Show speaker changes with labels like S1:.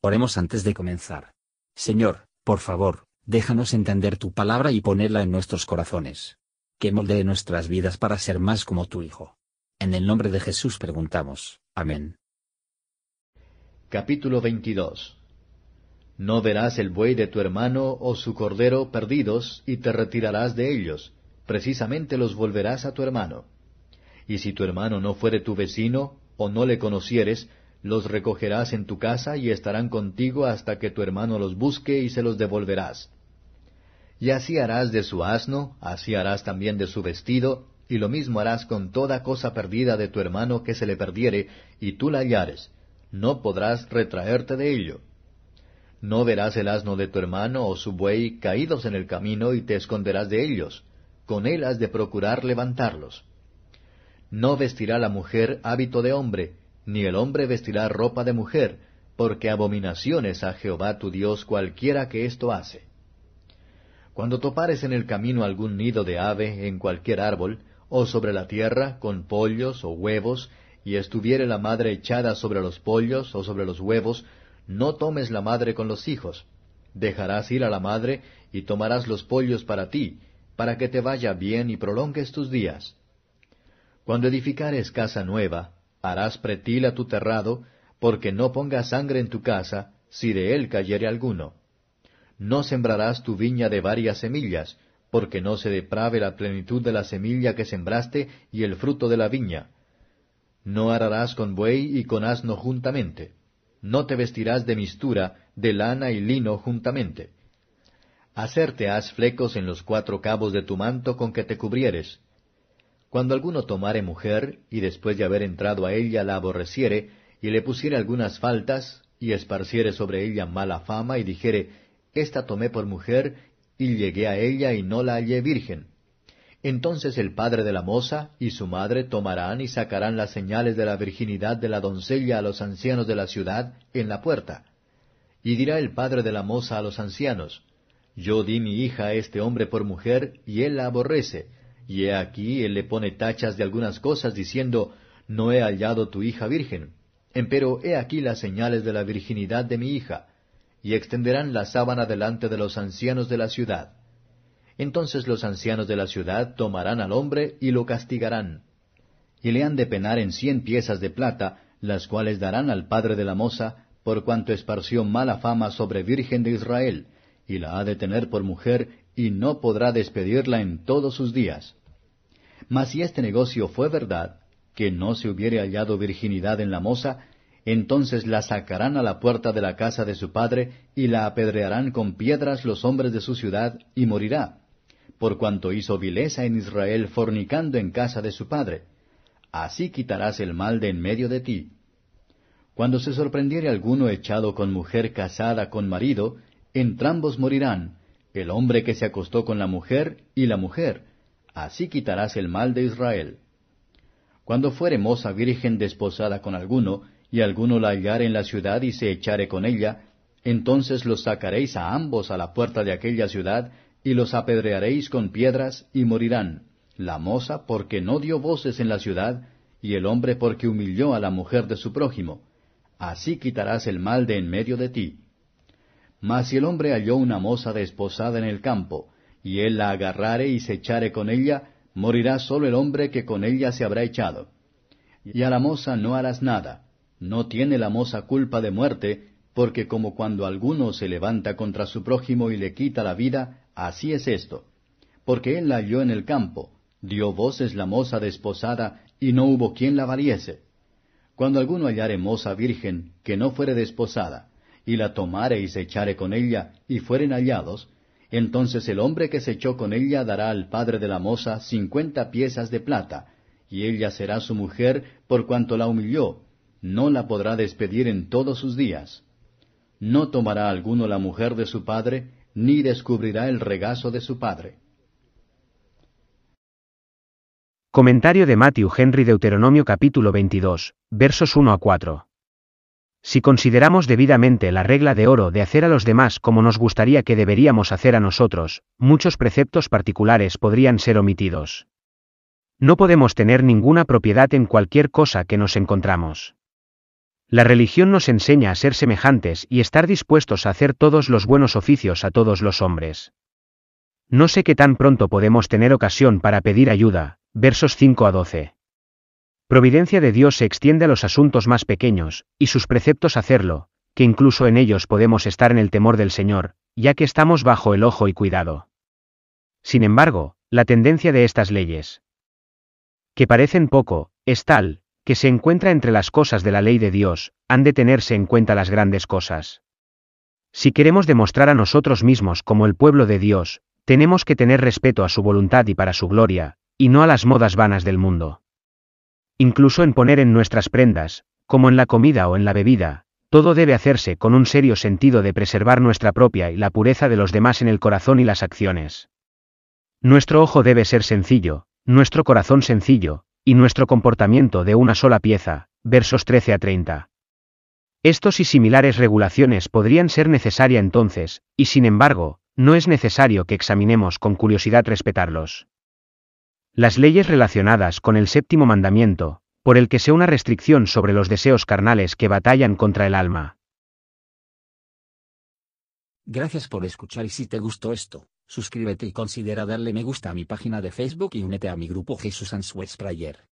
S1: Oremos antes de comenzar. Señor, por favor, déjanos entender tu palabra y ponerla en nuestros corazones. Que moldee nuestras vidas para ser más como tu Hijo. En el nombre de Jesús preguntamos. Amén.
S2: Capítulo 22 No verás el buey de tu hermano o su cordero perdidos y te retirarás de ellos, precisamente los volverás a tu hermano. Y si tu hermano no fuere tu vecino, o no le conocieres, los recogerás en tu casa y estarán contigo hasta que tu hermano los busque y se los devolverás. Y así harás de su asno, así harás también de su vestido, y lo mismo harás con toda cosa perdida de tu hermano que se le perdiere, y tú la hallares, no podrás retraerte de ello. No verás el asno de tu hermano o su buey caídos en el camino y te esconderás de ellos, con él has de procurar levantarlos. No vestirá la mujer hábito de hombre, ni el hombre vestirá ropa de mujer, porque abominación es a Jehová tu Dios cualquiera que esto hace. Cuando topares en el camino algún nido de ave en cualquier árbol, o sobre la tierra, con pollos o huevos, y estuviere la madre echada sobre los pollos o sobre los huevos, no tomes la madre con los hijos. Dejarás ir a la madre y tomarás los pollos para ti, para que te vaya bien y prolongues tus días. Cuando edificares casa nueva, harás pretil a tu terrado, porque no pongas sangre en tu casa, si de él cayere alguno. No sembrarás tu viña de varias semillas, porque no se deprave la plenitud de la semilla que sembraste y el fruto de la viña. No ararás con buey y con asno juntamente. No te vestirás de mistura, de lana y lino juntamente. Hacerte has flecos en los cuatro cabos de tu manto con que te cubrieres, cuando alguno tomare mujer, y después de haber entrado a ella la aborreciere, y le pusiere algunas faltas, y esparciere sobre ella mala fama, y dijere, Esta tomé por mujer, y llegué a ella y no la hallé virgen. Entonces el padre de la moza y su madre tomarán y sacarán las señales de la virginidad de la doncella a los ancianos de la ciudad en la puerta. Y dirá el padre de la moza a los ancianos, Yo di mi hija a este hombre por mujer, y él la aborrece, y he aquí él le pone tachas de algunas cosas, diciendo, No he hallado tu hija virgen. Empero he aquí las señales de la virginidad de mi hija, y extenderán la sábana delante de los ancianos de la ciudad. Entonces los ancianos de la ciudad tomarán al hombre y lo castigarán. Y le han de penar en cien piezas de plata, las cuales darán al padre de la moza, por cuanto esparció mala fama sobre Virgen de Israel, y la ha de tener por mujer, y no podrá despedirla en todos sus días. Mas si este negocio fue verdad, que no se hubiere hallado virginidad en la moza, entonces la sacarán a la puerta de la casa de su padre, y la apedrearán con piedras los hombres de su ciudad, y morirá, por cuanto hizo vileza en Israel fornicando en casa de su padre. Así quitarás el mal de en medio de ti. Cuando se sorprendiere alguno echado con mujer casada con marido, entrambos morirán, el hombre que se acostó con la mujer y la mujer, así quitarás el mal de Israel. Cuando fuere moza virgen desposada con alguno, y alguno la hallare en la ciudad y se echare con ella, entonces los sacaréis a ambos a la puerta de aquella ciudad, y los apedrearéis con piedras, y morirán, la moza porque no dio voces en la ciudad, y el hombre porque humilló a la mujer de su prójimo. Así quitarás el mal de en medio de ti. Mas si el hombre halló una moza desposada en el campo, y él la agarrare y se echare con ella, morirá solo el hombre que con ella se habrá echado. Y a la moza no harás nada, no tiene la moza culpa de muerte, porque como cuando alguno se levanta contra su prójimo y le quita la vida, así es esto. Porque él la halló en el campo, dio voces la moza desposada, y no hubo quien la valiese. Cuando alguno hallare moza virgen, que no fuere desposada, y la tomare y se echare con ella, y fueren hallados, entonces el hombre que se echó con ella dará al padre de la moza cincuenta piezas de plata, y ella será su mujer por cuanto la humilló, no la podrá despedir en todos sus días. No tomará alguno la mujer de su padre, ni descubrirá el regazo de su padre.
S3: Comentario de Matthew Henry Deuteronomio capítulo 22, versos 1 a 4. Si consideramos debidamente la regla de oro de hacer a los demás como nos gustaría que deberíamos hacer a nosotros, muchos preceptos particulares podrían ser omitidos. No podemos tener ninguna propiedad en cualquier cosa que nos encontramos. La religión nos enseña a ser semejantes y estar dispuestos a hacer todos los buenos oficios a todos los hombres. No sé qué tan pronto podemos tener ocasión para pedir ayuda, versos 5 a 12. Providencia de Dios se extiende a los asuntos más pequeños, y sus preceptos hacerlo, que incluso en ellos podemos estar en el temor del Señor, ya que estamos bajo el ojo y cuidado. Sin embargo, la tendencia de estas leyes, que parecen poco, es tal, que se encuentra entre las cosas de la ley de Dios, han de tenerse en cuenta las grandes cosas. Si queremos demostrar a nosotros mismos como el pueblo de Dios, tenemos que tener respeto a su voluntad y para su gloria, y no a las modas vanas del mundo. Incluso en poner en nuestras prendas, como en la comida o en la bebida, todo debe hacerse con un serio sentido de preservar nuestra propia y la pureza de los demás en el corazón y las acciones. Nuestro ojo debe ser sencillo, nuestro corazón sencillo, y nuestro comportamiento de una sola pieza, versos 13 a 30. Estos y similares regulaciones podrían ser necesaria entonces, y sin embargo, no es necesario que examinemos con curiosidad respetarlos. Las leyes relacionadas con el séptimo mandamiento, por el que sea una restricción sobre los deseos carnales que batallan contra el alma.
S1: Gracias por escuchar y si te gustó esto, suscríbete y considera darle me gusta a mi página de Facebook y únete a mi grupo Jesús Answers Prayer.